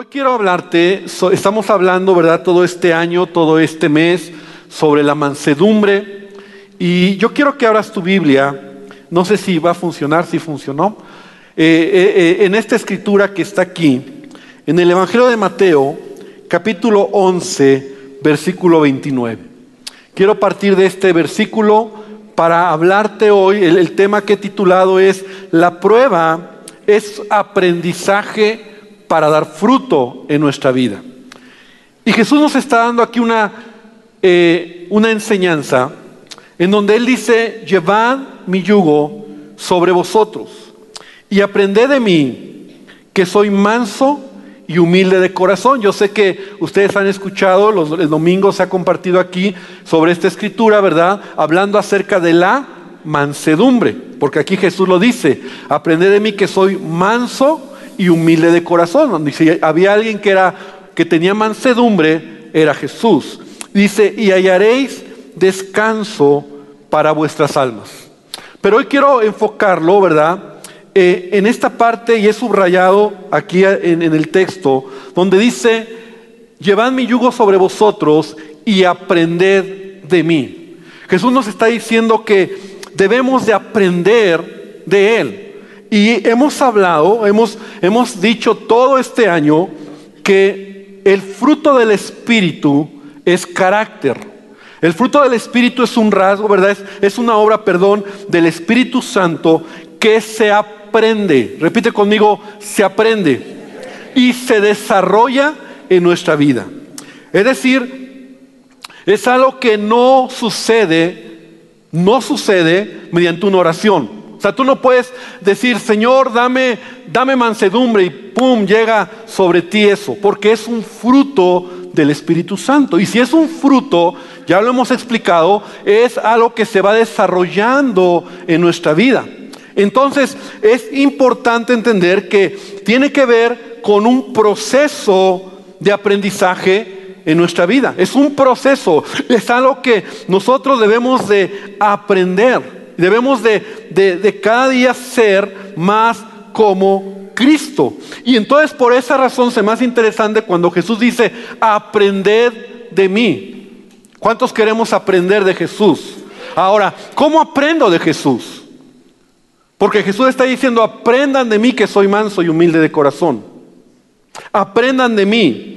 Hoy quiero hablarte, estamos hablando, ¿verdad? Todo este año, todo este mes, sobre la mansedumbre. Y yo quiero que abras tu Biblia, no sé si va a funcionar, si funcionó, eh, eh, eh, en esta escritura que está aquí, en el Evangelio de Mateo, capítulo 11, versículo 29. Quiero partir de este versículo para hablarte hoy, el tema que he titulado es, la prueba es aprendizaje para dar fruto en nuestra vida. Y Jesús nos está dando aquí una, eh, una enseñanza en donde Él dice, llevad mi yugo sobre vosotros y aprended de mí, que soy manso y humilde de corazón. Yo sé que ustedes han escuchado, los, el domingo se ha compartido aquí sobre esta escritura, ¿verdad? Hablando acerca de la mansedumbre, porque aquí Jesús lo dice, aprended de mí que soy manso y humilde de corazón. Dice, había alguien que, era, que tenía mansedumbre, era Jesús. Dice, y hallaréis descanso para vuestras almas. Pero hoy quiero enfocarlo, ¿verdad? Eh, en esta parte, y he subrayado aquí en, en el texto, donde dice, llevad mi yugo sobre vosotros y aprended de mí. Jesús nos está diciendo que debemos de aprender de Él. Y hemos hablado, hemos, hemos dicho todo este año que el fruto del Espíritu es carácter. El fruto del Espíritu es un rasgo, ¿verdad? Es, es, una obra, perdón, del Espíritu Santo que se aprende. Repite conmigo, se aprende. Y se desarrolla en nuestra vida. Es decir, es algo que no sucede, no sucede mediante una oración. O sea, tú no puedes decir, Señor, dame, dame mansedumbre y pum, llega sobre ti eso, porque es un fruto del Espíritu Santo. Y si es un fruto, ya lo hemos explicado, es algo que se va desarrollando en nuestra vida. Entonces, es importante entender que tiene que ver con un proceso de aprendizaje en nuestra vida. Es un proceso, es algo que nosotros debemos de aprender. Debemos de, cada día ser más como Cristo. Y entonces por esa razón se más interesante cuando Jesús dice, aprended de mí. ¿Cuántos queremos aprender de Jesús? Ahora, ¿cómo aprendo de Jesús? Porque Jesús está diciendo, aprendan de mí que soy manso y humilde de corazón. Aprendan de mí.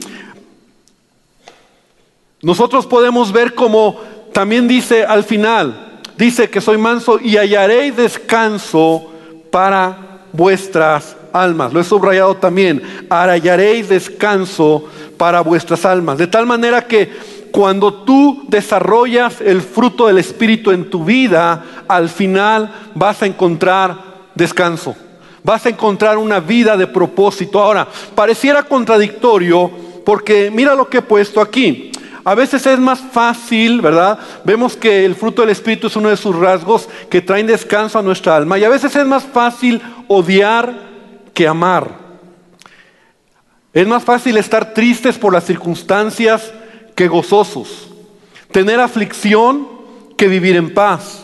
Nosotros podemos ver como también dice al final, dice que soy manso y hallaréis descanso para vuestras almas. Lo he subrayado también. Hallaréis descanso para vuestras almas. De tal manera que cuando tú desarrollas el fruto del Espíritu en tu vida, al final vas a encontrar descanso. Vas a encontrar una vida de propósito. Ahora, pareciera contradictorio porque mira lo que he puesto aquí. A veces es más fácil, ¿verdad? Vemos que el fruto del Espíritu es uno de sus rasgos que traen descanso a nuestra alma. Y a veces es más fácil odiar que amar. Es más fácil estar tristes por las circunstancias que gozosos. Tener aflicción que vivir en paz.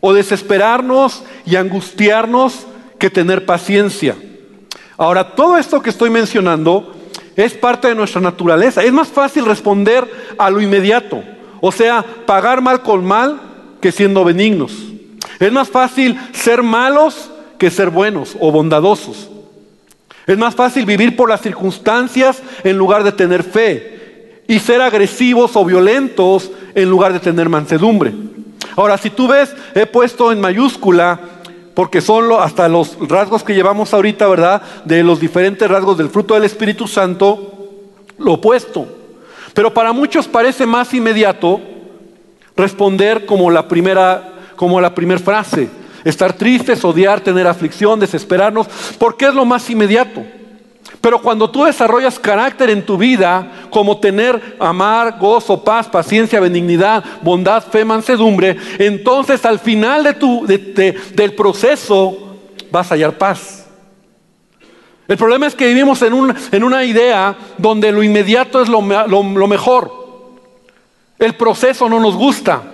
O desesperarnos y angustiarnos que tener paciencia. Ahora, todo esto que estoy mencionando es parte de nuestra naturaleza. Es más fácil responder a lo inmediato. O sea, pagar mal con mal que siendo benignos. Es más fácil ser malos que ser buenos o bondadosos. Es más fácil vivir por las circunstancias en lugar de tener fe. Y ser agresivos o violentos en lugar de tener mansedumbre. Ahora, si tú ves, he puesto en mayúscula porque son hasta los rasgos que llevamos ahorita, ¿verdad? De los diferentes rasgos del fruto del Espíritu Santo, lo opuesto. Pero para muchos parece más inmediato responder como la primera, como la primera frase. Estar tristes, odiar, tener aflicción, desesperarnos, porque es lo más inmediato. Pero cuando tú desarrollas carácter en tu vida, como tener amar, gozo, paz, paciencia, benignidad, bondad, fe, mansedumbre, entonces al final del proceso vas a hallar paz. El problema es que vivimos en, en una idea donde lo inmediato es lo, mejor. El proceso no nos gusta.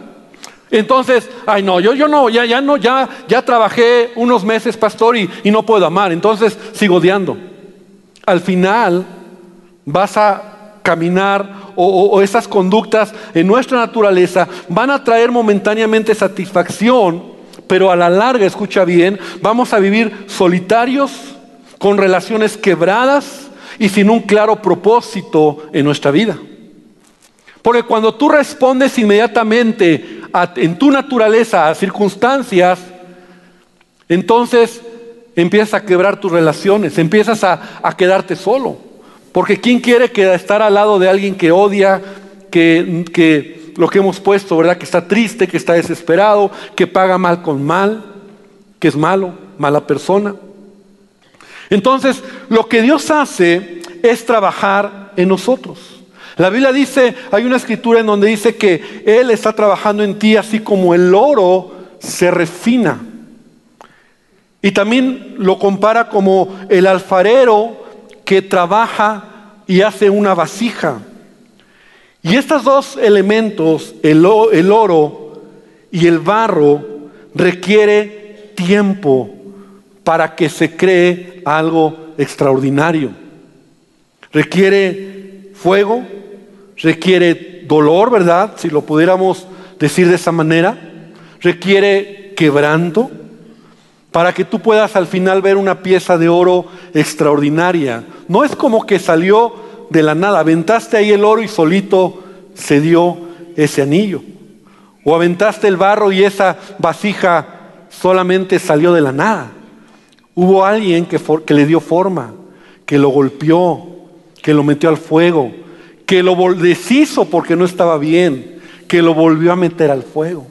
Entonces, ay no, yo, yo no, ya, ya no, ya, ya trabajé unos meses, pastor, y, y no puedo amar. Entonces sigo odiando. Al final, vas a caminar o, esas conductas en nuestra naturaleza van a traer momentáneamente satisfacción, pero a la larga, escucha bien, vamos a vivir solitarios, con relaciones quebradas y sin un claro propósito en nuestra vida. Porque cuando tú respondes inmediatamente en tu naturaleza a circunstancias, entonces empiezas a quebrar tus relaciones, empiezas a, quedarte solo. Porque ¿quién quiere estar al lado de alguien que odia, que, que lo que hemos puesto, ¿verdad? Que está triste, que está desesperado, que paga mal con mal, que es malo, mala persona. Entonces, lo que Dios hace es trabajar en nosotros. La Biblia dice, hay una escritura en donde dice que Él está trabajando en ti así como el oro se refina. Y también lo compara como el alfarero que trabaja y hace una vasija. Y estos dos elementos, el, oro y el barro, requiere tiempo para que se cree algo extraordinario. Requiere fuego, requiere dolor, ¿verdad? Si lo pudiéramos decir de esa manera. Requiere quebranto para que tú puedas al final ver una pieza de oro extraordinaria. No es como que salió de la nada, aventaste ahí el oro y solito se dio ese anillo. O aventaste el barro y esa vasija solamente salió de la nada. Hubo alguien que, le dio forma, que lo golpeó, que lo metió al fuego, que lo deshizo porque no estaba bien, que lo volvió a meter al fuego.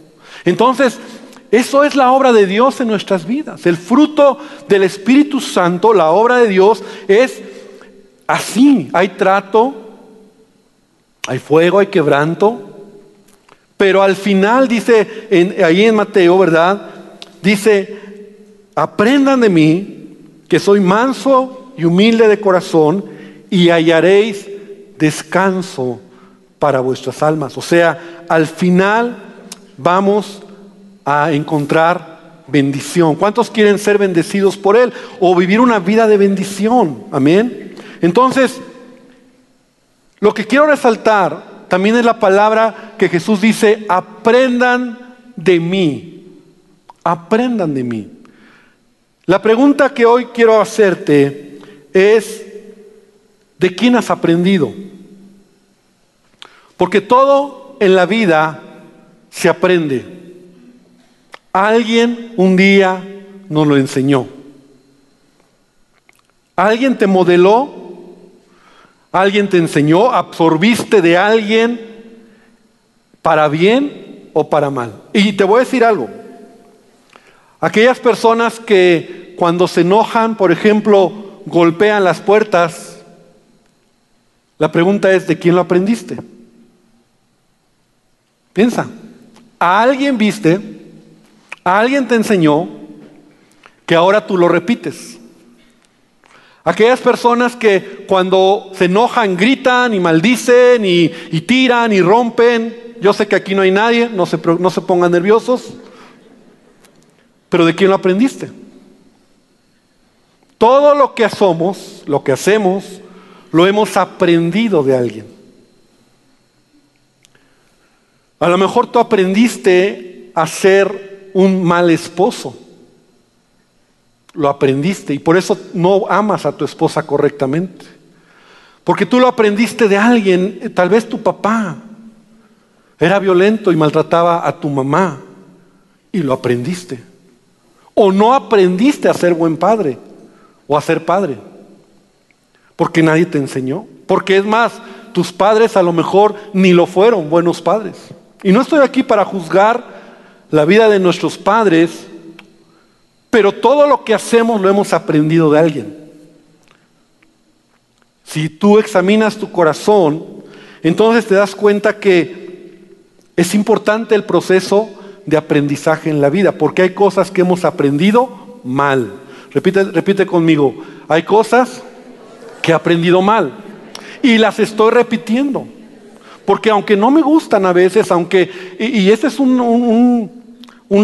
Entonces, eso es la obra de Dios en nuestras vidas. El fruto del Espíritu Santo, la obra de Dios, es así. Hay trato, hay fuego, hay quebranto. Pero al final dice, ahí en Mateo, ¿verdad? Dice, aprendan de mí, que soy manso y humilde de corazón, y hallaréis descanso para vuestras almas. O sea, al final vamos a encontrar bendición. ¿Cuántos quieren ser bendecidos por Él o vivir una vida de bendición? Amén. Entonces, lo que quiero resaltar también es la palabra que Jesús dice, aprendan de mí, aprendan de mí. La pregunta que hoy quiero hacerte es, ¿de quién has aprendido? Porque todo en la vida se aprende. Alguien un día nos lo enseñó. Alguien te modeló, alguien te enseñó, absorbiste de alguien para bien o para mal. Y te voy a decir algo. Aquellas personas que cuando se enojan, por ejemplo, golpean las puertas, la pregunta es, ¿de quién lo aprendiste? Piensa, a alguien viste, alguien te enseñó que ahora tú lo repites. Aquellas personas que cuando se enojan gritan y maldicen y, tiran y rompen. Yo sé que aquí no hay nadie, no se, no se pongan nerviosos. Pero ¿de quién lo aprendiste? Todo lo que somos, lo que hacemos, lo hemos aprendido de alguien. A lo mejor tú aprendiste a ser un mal esposo. Lo aprendiste y por eso no amas a tu esposa correctamente. Porque tú lo aprendiste de alguien, tal vez tu papá era violento y maltrataba a tu mamá y lo aprendiste. O no aprendiste a ser buen padre o a ser padre. Porque nadie te enseñó. Porque es más, tus padres a lo mejor ni lo fueron buenos padres. Y no estoy aquí para juzgar la vida de nuestros padres, pero todo lo que hacemos lo hemos aprendido de alguien. Si tú examinas tu corazón, entonces te das cuenta que es importante el proceso de aprendizaje en la vida, porque hay cosas que hemos aprendido mal. Repite, repite conmigo, hay cosas que he aprendido mal y las estoy repitiendo. Porque aunque no me gustan a veces, aunque, y, ese es un,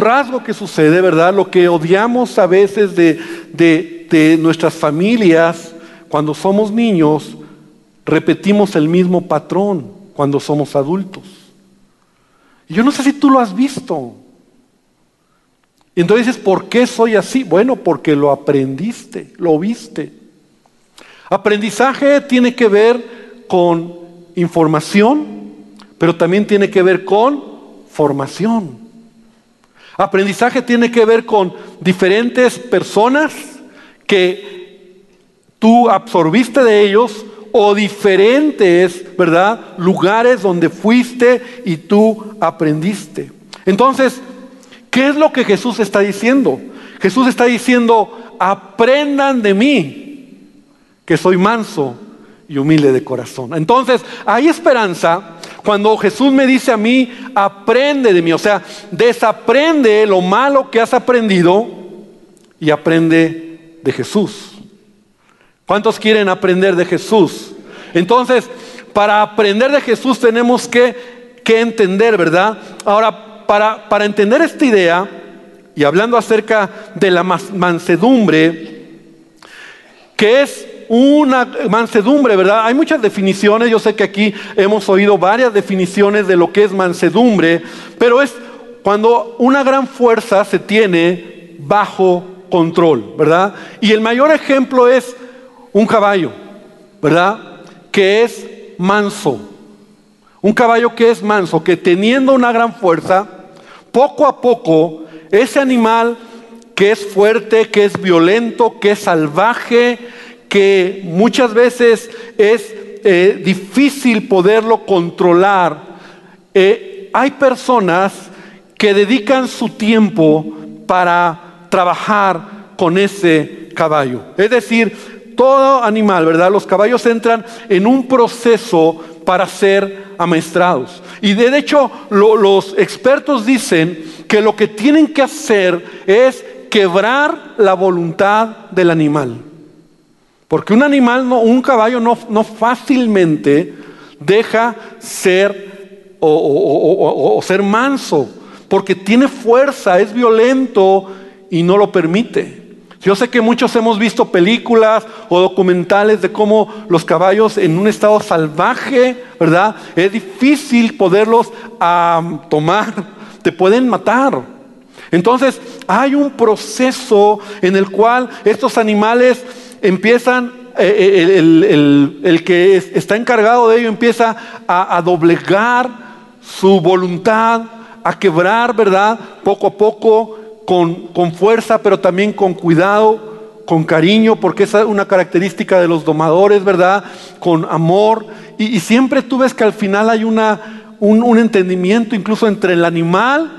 rasgo que sucede, ¿verdad? Lo que odiamos a veces de, de nuestras familias cuando somos niños, repetimos el mismo patrón cuando somos adultos. Y yo no sé si tú lo has visto. Entonces dices, ¿por qué soy así? Bueno, porque lo aprendiste, lo viste. Aprendizaje tiene que ver con información, pero también tiene que ver con formación. Aprendizaje tiene que ver con diferentes personas que tú absorbiste de ellos o diferentes, ¿verdad? Lugares donde fuiste y tú aprendiste. Entonces, ¿qué es lo que Jesús está diciendo? Jesús está diciendo, aprendan de mí, que soy manso y humilde de corazón. Entonces, hay esperanza cuando Jesús me dice a mí, aprende de mí, o sea, desaprende lo malo que has aprendido y aprende de Jesús. ¿Cuántos quieren aprender de Jesús? Entonces, para aprender de Jesús tenemos que, que entender, ¿verdad? Ahora, para, para entender esta idea, y hablando acerca de la mansedumbre, que es una mansedumbre, ¿verdad? Hay muchas definiciones, yo sé que aquí hemos oído varias definiciones de lo que es mansedumbre, pero es cuando una gran fuerza se tiene bajo control, ¿verdad? Y el mayor ejemplo es un caballo, ¿verdad? Que es manso. Un caballo que es manso, que teniendo una gran fuerza, poco a poco, ese animal que es fuerte, que es violento, que es salvaje, que muchas veces es eh, difícil poderlo controlar. Eh, hay personas que dedican su tiempo para trabajar con ese caballo. Es decir, todo animal, ¿verdad? Los caballos entran en un proceso para ser amaestrados. Y de hecho, los expertos dicen que lo que tienen que hacer es quebrar la voluntad del animal. Porque un animal, un caballo no, no fácilmente deja ser o, ser manso, porque tiene fuerza, es violento y no lo permite. Yo sé que muchos hemos visto películas o documentales de cómo los caballos en un estado salvaje, ¿verdad? Es difícil poderlos tomar, te pueden matar. Entonces hay un proceso en el cual estos animales empiezan, eh, eh, el, que está encargado de ello empieza a, doblegar su voluntad, a quebrar, ¿verdad? Poco a poco, con, con fuerza, pero también con cuidado, con cariño, porque esa es una característica de los domadores, ¿verdad? Con amor. Y, siempre tú ves que al final hay una, un, un, entendimiento incluso entre el animal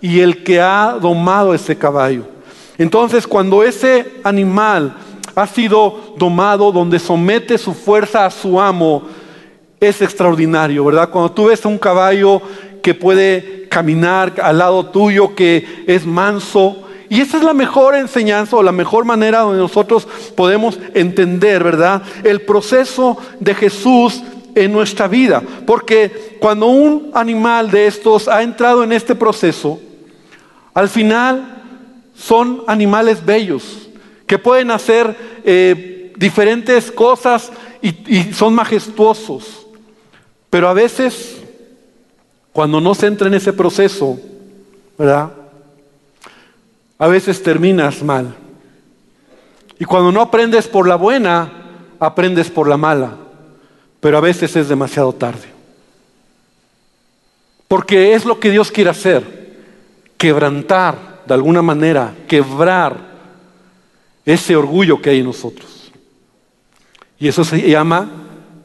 y el que ha domado ese caballo. Entonces, cuando ese animal ha sido domado, donde somete su fuerza a su amo, es extraordinario, ¿verdad? Cuando tú ves a un caballo que puede caminar al lado tuyo, que es manso, y esa es la mejor enseñanza o la mejor manera donde nosotros podemos entender, ¿verdad? El proceso de Jesús en nuestra vida. Porque cuando un animal de estos ha entrado en este proceso, al final son animales bellos, que pueden hacer eh, diferentes cosas y, son majestuosos. Pero a veces, cuando no se entra en ese proceso, ¿verdad? A veces terminas mal. Y cuando no aprendes por la buena, aprendes por la mala. Pero a veces es demasiado tarde. Porque es lo que Dios quiere hacer. Quebrantar, de alguna manera, quebrar ese orgullo que hay en nosotros. Y eso se llama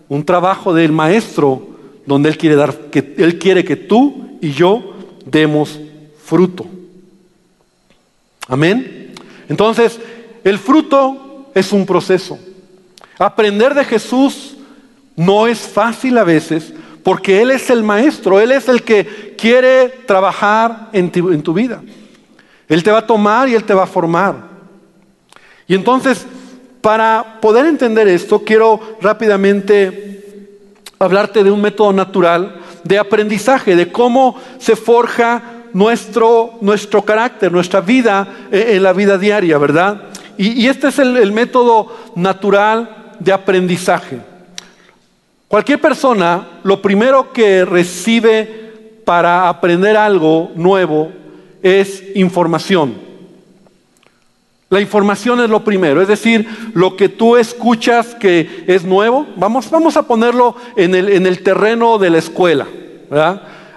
un trabajo del maestro donde él quiere dar que él quiere que tú y yo demos fruto. Amén. Entonces, el fruto es un proceso. Aprender de Jesús no es fácil a veces porque Él es el maestro, Él es el que quiere trabajar en tu, en tu vida. Él te va a tomar y Él te va a formar. Y entonces, para poder entender esto, quiero rápidamente hablarte de un método natural de aprendizaje, de cómo se forja nuestro, nuestro carácter, nuestra vida eh, en la vida diaria, ¿verdad? Y, este es el, método natural de aprendizaje. Cualquier persona, lo primero que recibe para aprender algo nuevo es información. La información es lo primero, es decir, lo que tú escuchas que es nuevo, vamos, vamos a ponerlo en el, en el terreno de la escuela.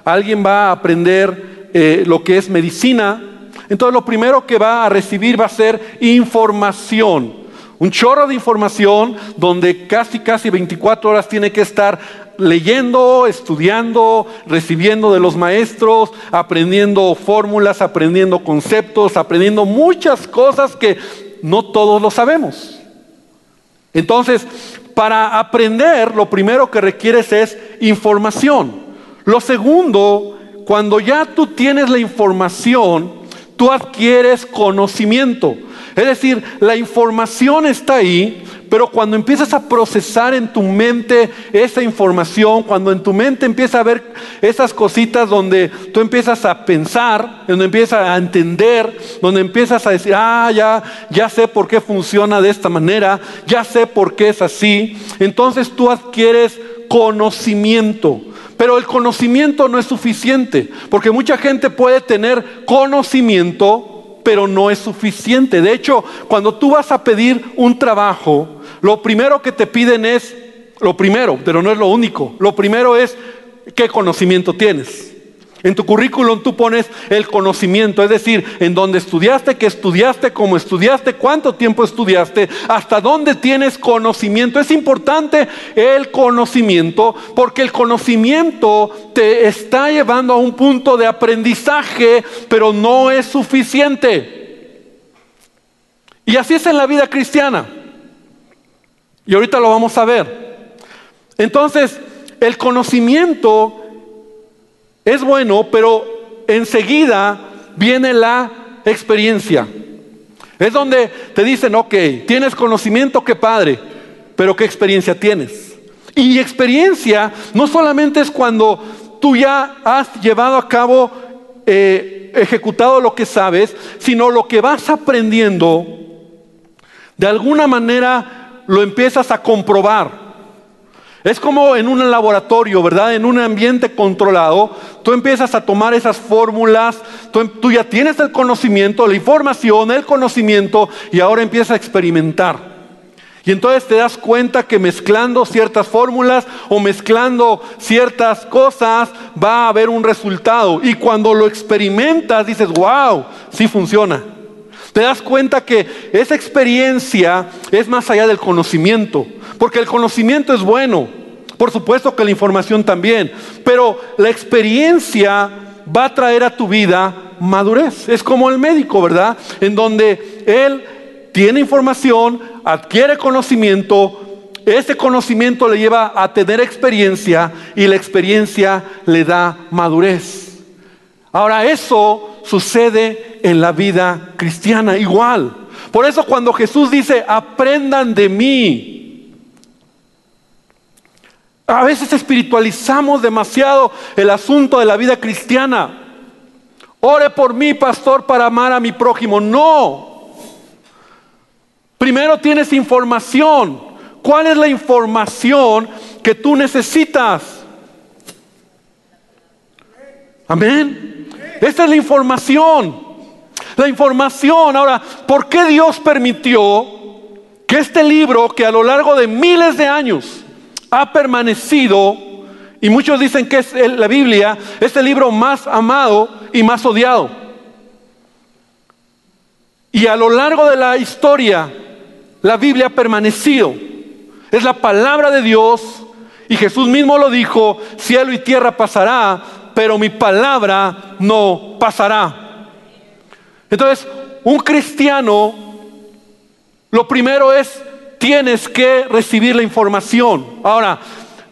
Alguien va a aprender eh, lo que es medicina, entonces lo primero que va a recibir va a ser información. Un chorro de información donde casi, casi 24 horas tiene que estar leyendo, estudiando, recibiendo de los maestros, aprendiendo fórmulas, aprendiendo conceptos, aprendiendo muchas cosas que no todos lo sabemos. Entonces, para aprender, lo primero que requieres es información. Lo segundo, cuando ya tú tienes la información, tú adquieres conocimiento. Es decir, la información está ahí, pero cuando empiezas a procesar en tu mente esa información, cuando en tu mente empieza a ver esas cositas donde tú empiezas a pensar, donde empiezas a entender, donde empiezas a decir, ah, ya, ya sé por qué funciona de esta manera, ya sé por qué es así, entonces tú adquieres conocimiento. Pero el conocimiento no es suficiente, porque mucha gente puede tener conocimiento, pero no es suficiente. De hecho, cuando tú vas a pedir un trabajo, lo primero que te piden es, lo primero, pero no es lo único, lo primero es qué conocimiento tienes. En tu currículum tú pones el conocimiento, es decir, en dónde estudiaste, qué estudiaste, cómo estudiaste, cuánto tiempo estudiaste, hasta dónde tienes conocimiento. Es importante el conocimiento porque el conocimiento te está llevando a un punto de aprendizaje, pero no es suficiente. Y así es en la vida cristiana. Y ahorita lo vamos a ver. Entonces, el conocimiento es bueno, pero enseguida viene la experiencia. Es donde te dicen, ok, tienes conocimiento, qué padre, pero ¿qué experiencia tienes? Y experiencia no solamente es cuando tú ya has llevado a cabo, eh, ejecutado lo que sabes, sino lo que vas aprendiendo, de alguna manera lo empiezas a comprobar. Es como en un laboratorio, ¿verdad? En un ambiente controlado, tú empiezas a tomar esas fórmulas, tú, ya tienes el conocimiento, la información, el conocimiento, y ahora empiezas a experimentar. Y entonces te das cuenta que mezclando ciertas fórmulas o mezclando ciertas cosas va a haber un resultado. Y cuando lo experimentas dices, wow, sí funciona. Te das cuenta que esa experiencia es más allá del conocimiento. Porque el conocimiento es bueno, por supuesto que la información también, pero la experiencia va a traer a tu vida madurez. Es como el médico, ¿verdad? En donde él tiene información, adquiere conocimiento, ese conocimiento le lleva a tener experiencia y la experiencia le da madurez. Ahora eso sucede en la vida cristiana igual. Por eso cuando Jesús dice, aprendan de mí, a veces espiritualizamos demasiado el asunto de la vida cristiana. Ore por mí, pastor, para amar a mi prójimo. No. Primero tienes información. ¿Cuál es la información que tú necesitas? Amén. Esta es la información. La información. Ahora, ¿por qué Dios permitió que este libro, que a lo largo de miles de años, ha permanecido, y muchos dicen que es la Biblia, es el libro más amado y más odiado. Y a lo largo de la historia, la Biblia ha permanecido. Es la palabra de Dios. Y Jesús mismo lo dijo, cielo y tierra pasará, pero mi palabra no pasará. Entonces, un cristiano, lo primero es tienes que recibir la información. Ahora,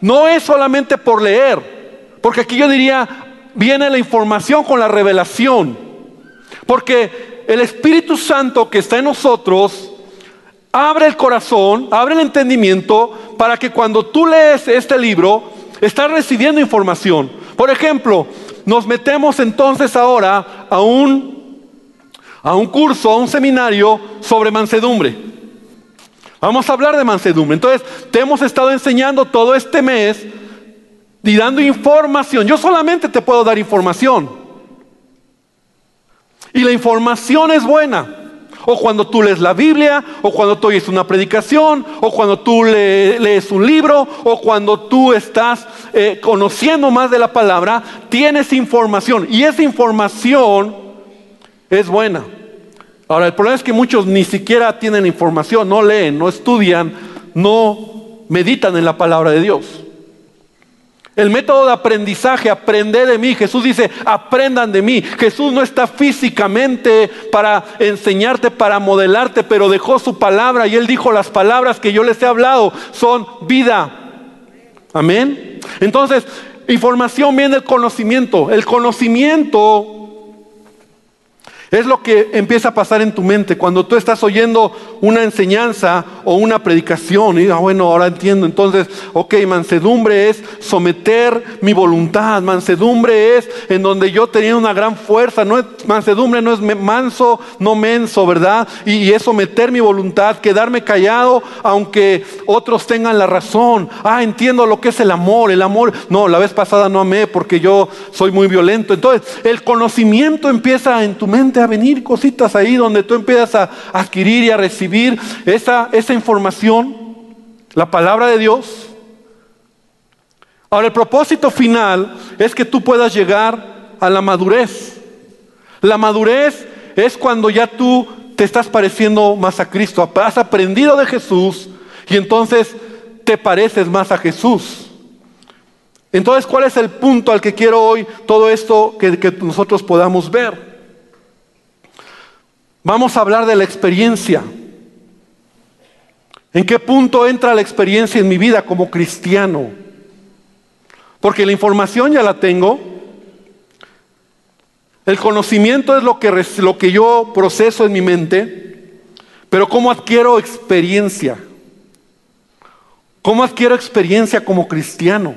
no es solamente por leer, porque aquí yo diría, viene la información con la revelación. Porque el Espíritu Santo que está en nosotros abre el corazón, abre el entendimiento para que cuando tú lees este libro, estás recibiendo información. Por ejemplo, nos metemos entonces ahora a un, a un curso, a un seminario sobre mansedumbre. Vamos a hablar de mansedumbre. Entonces, te hemos estado enseñando todo este mes y dando información. Yo solamente te puedo dar información. Y la información es buena. O cuando tú lees la Biblia, o cuando tú oyes una predicación, o cuando tú lees un libro, o cuando tú estás eh, conociendo más de la palabra, tienes información. Y esa información es buena. Ahora, el problema es que muchos ni siquiera tienen información, no leen, no estudian, no meditan en la palabra de Dios. El método de aprendizaje, aprende de mí. Jesús dice, aprendan de mí. Jesús no está físicamente para enseñarte, para modelarte, pero dejó su palabra y él dijo, las palabras que yo les he hablado son vida. Amén. Entonces, información viene del conocimiento. El conocimiento es lo que empieza a pasar en tu mente cuando tú estás oyendo una enseñanza o una predicación. Y ah, bueno, ahora entiendo. Entonces, ok, mansedumbre es someter mi voluntad. Mansedumbre es en donde yo tenía una gran fuerza. No es, mansedumbre no es manso, no menso, ¿verdad? Y, y es someter mi voluntad, quedarme callado aunque otros tengan la razón. Ah, entiendo lo que es el amor. El amor, no, la vez pasada no amé porque yo soy muy violento. Entonces, el conocimiento empieza en tu mente a venir cositas ahí donde tú empiezas a adquirir y a recibir esa, esa información, la palabra de Dios. Ahora, el propósito final es que tú puedas llegar a la madurez. La madurez es cuando ya tú te estás pareciendo más a Cristo, has aprendido de Jesús y entonces te pareces más a Jesús. Entonces, ¿cuál es el punto al que quiero hoy todo esto que, que nosotros podamos ver? Vamos a hablar de la experiencia. ¿En qué punto entra la experiencia en mi vida como cristiano? Porque la información ya la tengo. El conocimiento es lo que, lo que yo proceso en mi mente. Pero ¿cómo adquiero experiencia? ¿Cómo adquiero experiencia como cristiano?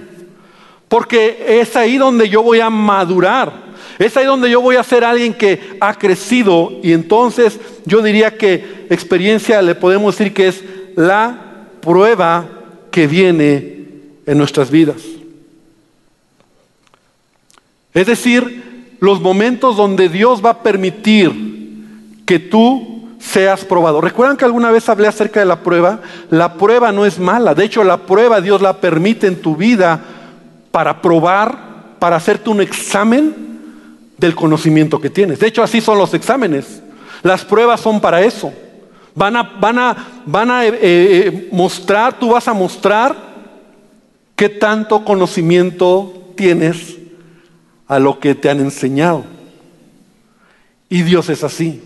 Porque es ahí donde yo voy a madurar. Es ahí donde yo voy a ser alguien que ha crecido y entonces yo diría que experiencia le podemos decir que es la prueba que viene en nuestras vidas. Es decir, los momentos donde Dios va a permitir que tú seas probado. ¿Recuerdan que alguna vez hablé acerca de la prueba? La prueba no es mala. De hecho, la prueba Dios la permite en tu vida para probar, para hacerte un examen del conocimiento que tienes. De hecho, así son los exámenes. Las pruebas son para eso. Van a, van a, van a eh, eh, mostrar, tú vas a mostrar qué tanto conocimiento tienes a lo que te han enseñado. Y Dios es así.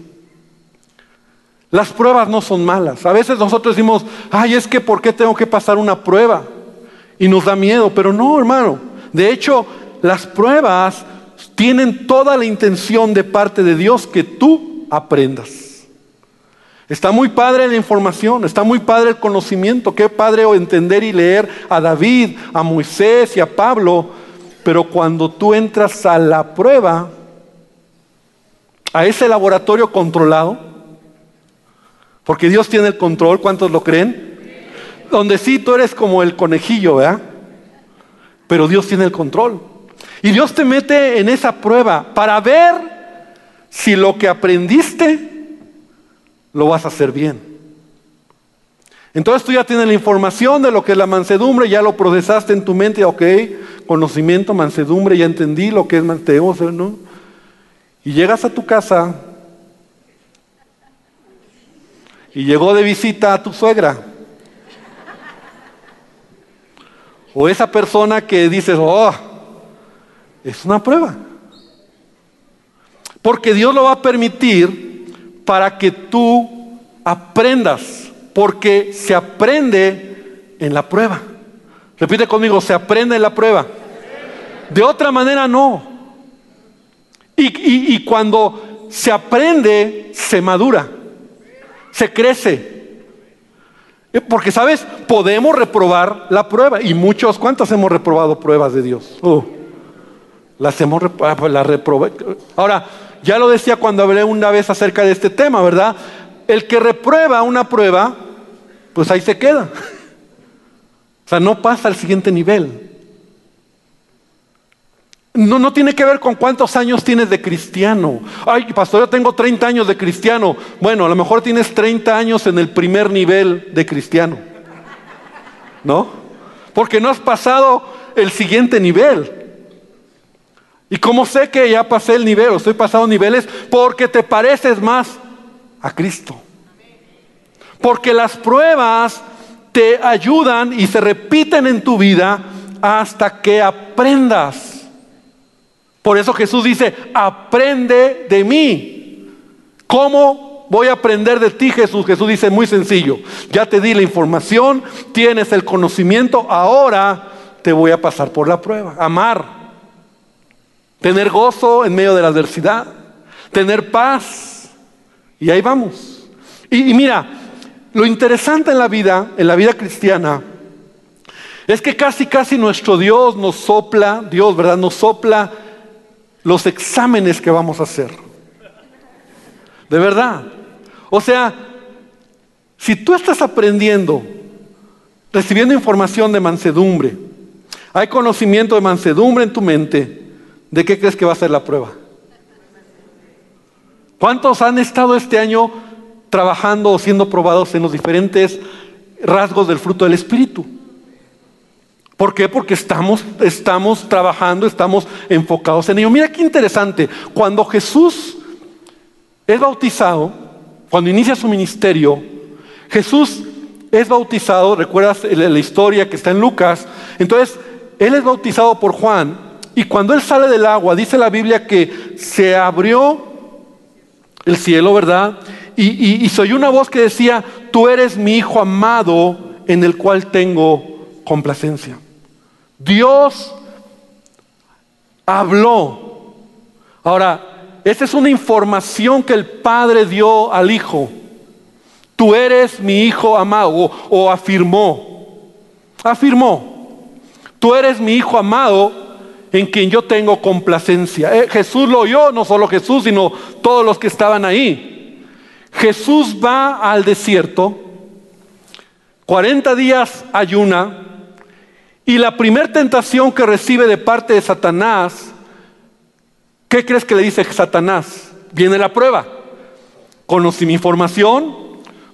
Las pruebas no son malas. A veces nosotros decimos, ay, es que ¿por qué tengo que pasar una prueba? Y nos da miedo, pero no, hermano. De hecho, las pruebas tienen toda la intención de parte de Dios que tú aprendas. Está muy padre la información, está muy padre el conocimiento, qué padre entender y leer a David, a Moisés y a Pablo, pero cuando tú entras a la prueba, a ese laboratorio controlado, porque Dios tiene el control, ¿cuántos lo creen? Donde sí tú eres como el conejillo, ¿verdad? Pero Dios tiene el control. Y Dios te mete en esa prueba para ver si lo que aprendiste lo vas a hacer bien. Entonces tú ya tienes la información de lo que es la mansedumbre, ya lo procesaste en tu mente, ok, conocimiento, mansedumbre, ya entendí lo que es mansedumbre, ¿no? Y llegas a tu casa y llegó de visita a tu suegra. O esa persona que dices, oh, es una prueba. Porque Dios lo va a permitir para que tú aprendas. Porque se aprende en la prueba. Repite conmigo, se aprende en la prueba. De otra manera no. Y, y cuando se aprende, se madura. Se crece. Porque, ¿sabes? Podemos reprobar la prueba. Y muchos, ¿cuántos hemos reprobado pruebas de Dios? Uh. Las hemos ah, pues, reprobé. Ahora, ya lo decía cuando hablé una vez acerca de este tema, ¿verdad? El que reprueba una prueba pues ahí se queda. O sea, no pasa al siguiente nivel. No, no tiene que ver con cuántos años tienes de cristiano. Ay, pastor, yo tengo 30 años de cristiano. Bueno, a lo mejor tienes 30 años en el primer nivel de cristiano. ¿No? Porque no has pasado el siguiente nivel. ¿Y cómo sé que ya pasé el nivel o estoy pasando niveles? Porque te pareces más a Cristo. Porque las pruebas te ayudan y se repiten en tu vida hasta que aprendas. Por eso Jesús dice, aprende de mí. ¿Cómo voy a aprender de ti, Jesús? Jesús dice muy sencillo, ya te di la información, tienes el conocimiento, ahora te voy a pasar por la prueba. Amar, tener gozo en medio de la adversidad, tener paz. Y ahí vamos. Y, mira, lo interesante en la vida, en la vida cristiana, es que casi, casi nuestro Dios nos sopla, Dios, ¿verdad? Nos sopla los exámenes que vamos a hacer. De verdad. O sea, si tú estás aprendiendo, recibiendo información de mansedumbre, hay conocimiento de mansedumbre en tu mente, ¿de qué crees que va a ser la prueba? ¿Cuántos han estado este año trabajando o siendo probados en los diferentes rasgos del fruto del Espíritu? ¿Por qué? Porque estamos, estamos trabajando, estamos enfocados en ello. Mira qué interesante. Cuando Jesús es bautizado, cuando inicia su ministerio, Jesús es bautizado, recuerdas la historia que está en Lucas, entonces él es bautizado por Juan y cuando él sale del agua, dice la Biblia que se abrió el cielo, ¿verdad? Y, y se oyó una voz que decía, tú eres mi hijo amado en el cual tengo complacencia. Dios habló. Ahora, esta es una información que el Padre dio al Hijo. Tú eres mi Hijo amado, o, afirmó. Afirmó. Tú eres mi Hijo amado en quien yo tengo complacencia. Eh, Jesús lo oyó, no solo Jesús, sino todos los que estaban ahí. Jesús va al desierto, 40 días ayuna, y la primera tentación que recibe de parte de Satanás, ¿qué crees que le dice Satanás? Viene la prueba. Conocí mi información,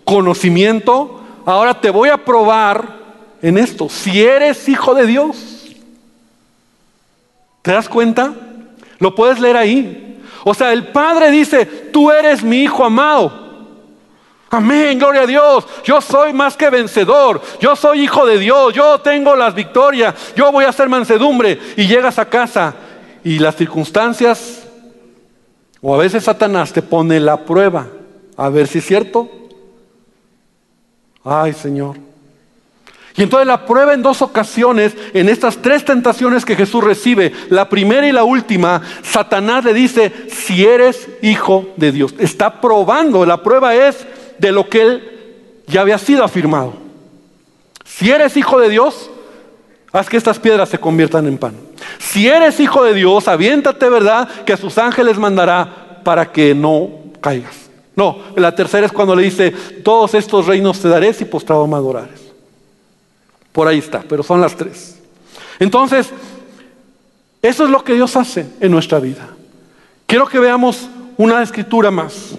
conocimiento, ahora te voy a probar en esto. Si eres hijo de Dios, ¿te das cuenta? Lo puedes leer ahí. O sea, el Padre dice, tú eres mi hijo amado. Amén, gloria a Dios. Yo soy más que vencedor. Yo soy hijo de Dios. Yo tengo las victorias. Yo voy a hacer mansedumbre. Y llegas a casa y las circunstancias, o a veces Satanás te pone la prueba. A ver si es cierto. Ay, Señor. Y entonces la prueba en dos ocasiones, en estas tres tentaciones que Jesús recibe, la primera y la última, Satanás le dice, si eres hijo de Dios. Está probando, la prueba es de lo que él ya había sido afirmado. Si eres hijo de Dios, haz que estas piedras se conviertan en pan. Si eres hijo de Dios, aviéntate, ¿verdad? Que a sus ángeles mandará para que no caigas. No, la tercera es cuando le dice, todos estos reinos te daré si postrado me adorares. Por ahí está, pero son las tres. Entonces, eso es lo que Dios hace en nuestra vida. Quiero que veamos una escritura más.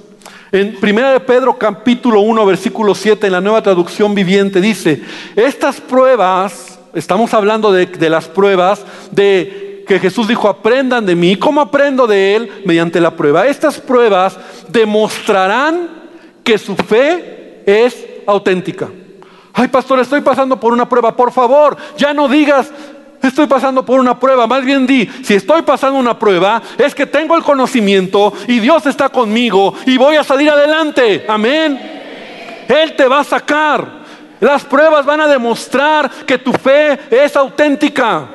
En 1 de Pedro capítulo 1 versículo 7 en la nueva traducción viviente dice, estas pruebas, estamos hablando de, de las pruebas de que Jesús dijo, aprendan de mí. ¿Cómo aprendo de Él? Mediante la prueba. Estas pruebas demostrarán que su fe es auténtica. Ay, pastor, estoy pasando por una prueba. Por favor, ya no digas, estoy pasando por una prueba. Más bien di, si estoy pasando una prueba, es que tengo el conocimiento y Dios está conmigo y voy a salir adelante. Amén. Él te va a sacar. Las pruebas van a demostrar que tu fe es auténtica.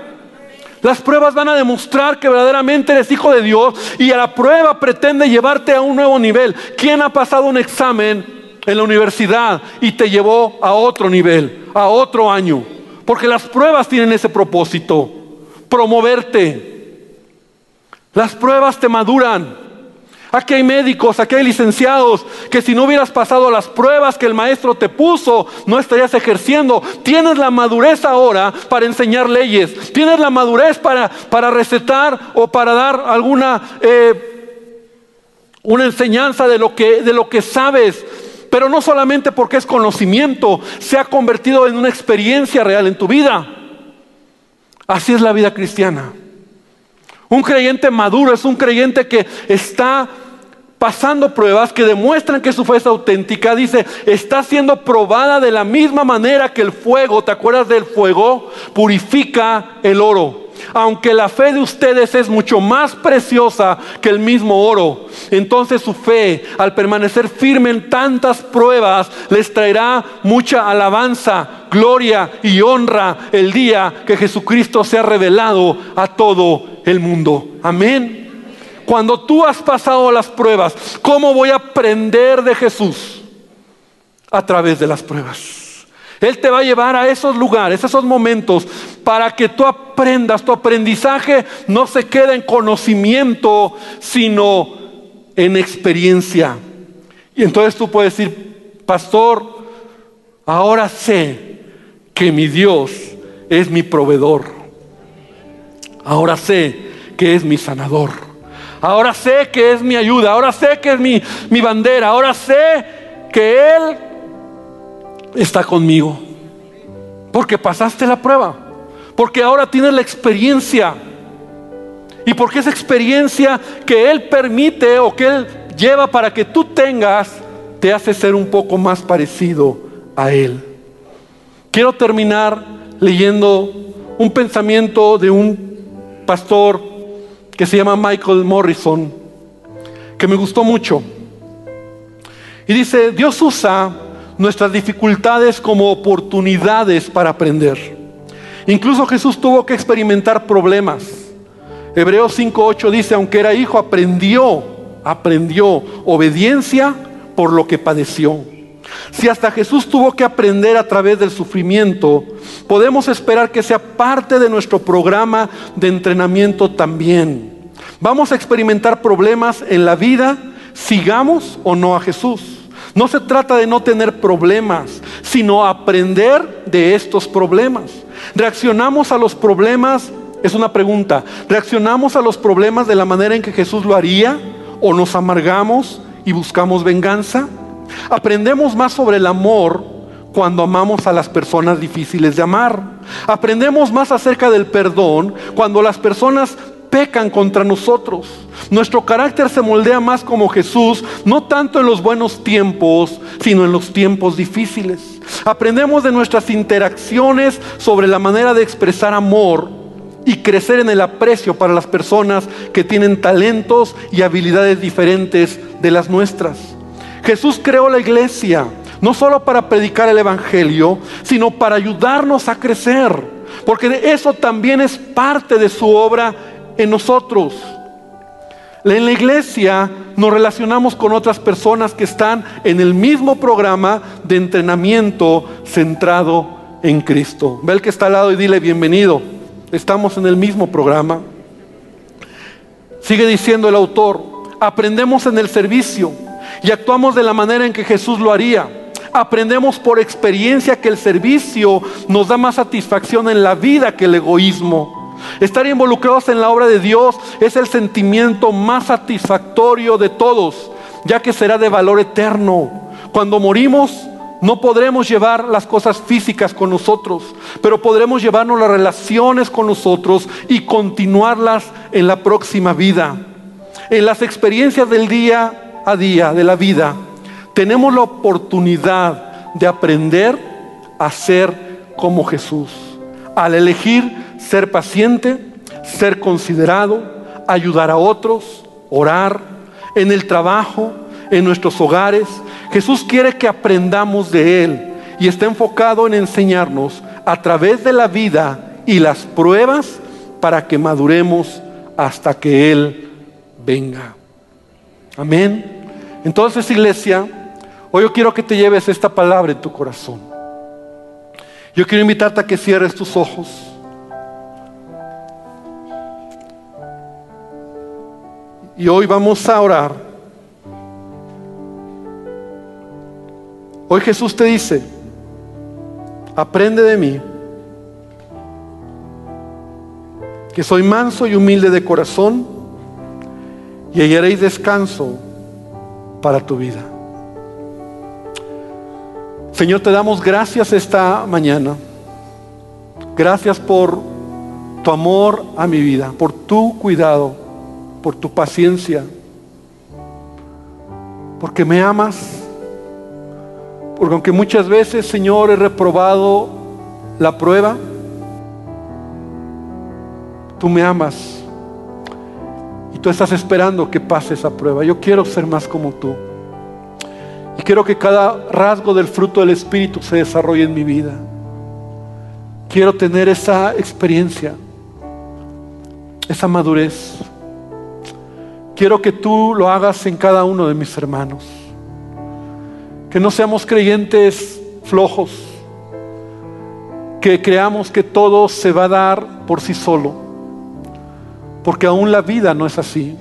Las pruebas van a demostrar que verdaderamente eres hijo de Dios y a la prueba pretende llevarte a un nuevo nivel. ¿Quién ha pasado un examen en la universidad y te llevó a otro nivel, a otro año? Porque las pruebas tienen ese propósito, promoverte. Las pruebas te maduran. Aquí hay médicos, aquí hay licenciados, que si no hubieras pasado las pruebas que el maestro te puso, no estarías ejerciendo. Tienes la madurez ahora para enseñar leyes. Tienes la madurez para, para recetar o para dar alguna eh, una enseñanza de lo, que, de lo que sabes. Pero no solamente porque es conocimiento, se ha convertido en una experiencia real en tu vida. Así es la vida cristiana. Un creyente maduro es un creyente que está pasando pruebas que demuestran que su fe es auténtica. Dice, está siendo probada de la misma manera que el fuego, ¿te acuerdas del fuego? Purifica el oro. Aunque la fe de ustedes es mucho más preciosa que el mismo oro, entonces su fe, al permanecer firme en tantas pruebas, les traerá mucha alabanza, gloria y honra el día que Jesucristo sea revelado a todo el mundo. Amén. Cuando tú has pasado las pruebas, ¿cómo voy a aprender de Jesús? A través de las pruebas. Él te va a llevar a esos lugares, esos momentos, para que tú aprendas. Tu aprendizaje no se quede en conocimiento, sino en experiencia. Y entonces tú puedes decir, pastor, ahora sé que mi Dios es mi proveedor. Ahora sé que es mi sanador. Ahora sé que es mi ayuda, ahora sé que es mi, mi bandera, ahora sé que Él está conmigo. Porque pasaste la prueba, porque ahora tienes la experiencia. Y porque esa experiencia que Él permite o que Él lleva para que tú tengas, te hace ser un poco más parecido a Él. Quiero terminar leyendo un pensamiento de un pastor que se llama Michael Morrison, que me gustó mucho. Y dice, Dios usa nuestras dificultades como oportunidades para aprender. Incluso Jesús tuvo que experimentar problemas. Hebreos 5.8 dice, aunque era hijo, aprendió, aprendió obediencia por lo que padeció. Si hasta Jesús tuvo que aprender a través del sufrimiento, podemos esperar que sea parte de nuestro programa de entrenamiento también. Vamos a experimentar problemas en la vida, sigamos o no a Jesús. No se trata de no tener problemas, sino aprender de estos problemas. ¿Reaccionamos a los problemas? Es una pregunta. ¿Reaccionamos a los problemas de la manera en que Jesús lo haría? ¿O nos amargamos y buscamos venganza? Aprendemos más sobre el amor cuando amamos a las personas difíciles de amar. Aprendemos más acerca del perdón cuando las personas pecan contra nosotros. Nuestro carácter se moldea más como Jesús, no tanto en los buenos tiempos, sino en los tiempos difíciles. Aprendemos de nuestras interacciones sobre la manera de expresar amor y crecer en el aprecio para las personas que tienen talentos y habilidades diferentes de las nuestras. Jesús creó la iglesia no solo para predicar el Evangelio, sino para ayudarnos a crecer, porque eso también es parte de su obra en nosotros. En la iglesia nos relacionamos con otras personas que están en el mismo programa de entrenamiento centrado en Cristo. Ve el que está al lado y dile bienvenido. Estamos en el mismo programa. Sigue diciendo el autor, aprendemos en el servicio y actuamos de la manera en que Jesús lo haría. Aprendemos por experiencia que el servicio nos da más satisfacción en la vida que el egoísmo. Estar involucrados en la obra de Dios es el sentimiento más satisfactorio de todos, ya que será de valor eterno. Cuando morimos, no podremos llevar las cosas físicas con nosotros, pero podremos llevarnos las relaciones con nosotros y continuarlas en la próxima vida. En las experiencias del día a día de la vida, tenemos la oportunidad de aprender a ser como Jesús. Al elegir ser paciente, ser considerado, ayudar a otros, orar, en el trabajo, en nuestros hogares. Jesús quiere que aprendamos de Él y está enfocado en enseñarnos a través de la vida y las pruebas para que maduremos hasta que Él venga. Amén. Entonces, iglesia, hoy yo quiero que te lleves esta palabra en tu corazón. Yo quiero invitarte a que cierres tus ojos. Y hoy vamos a orar. Hoy Jesús te dice, aprende de mí, que soy manso y humilde de corazón, y hallaréis descanso para tu vida. Señor, te damos gracias esta mañana. Gracias por tu amor a mi vida, por tu cuidado por tu paciencia, porque me amas, porque aunque muchas veces, Señor, he reprobado la prueba, tú me amas y tú estás esperando que pase esa prueba. Yo quiero ser más como tú. Y quiero que cada rasgo del fruto del Espíritu se desarrolle en mi vida. Quiero tener esa experiencia, esa madurez. Quiero que tú lo hagas en cada uno de mis hermanos. Que no seamos creyentes flojos. Que creamos que todo se va a dar por sí solo. Porque aún la vida no es así.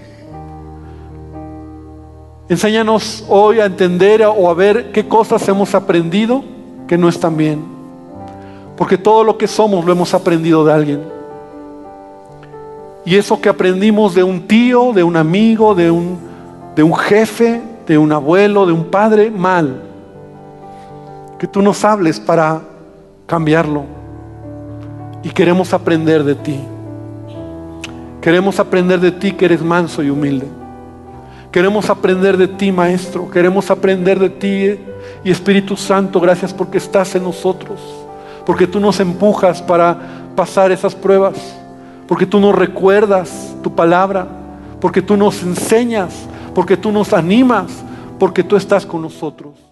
Enséñanos hoy a entender o a ver qué cosas hemos aprendido que no están bien. Porque todo lo que somos lo hemos aprendido de alguien. Y eso que aprendimos de un tío, de un amigo, de un, de un jefe, de un abuelo, de un padre, mal. Que tú nos hables para cambiarlo. Y queremos aprender de ti. Queremos aprender de ti que eres manso y humilde. Queremos aprender de ti, Maestro. Queremos aprender de ti. Y Espíritu Santo, gracias porque estás en nosotros. Porque tú nos empujas para pasar esas pruebas. Porque tú nos recuerdas tu palabra. Porque tú nos enseñas. Porque tú nos animas. Porque tú estás con nosotros.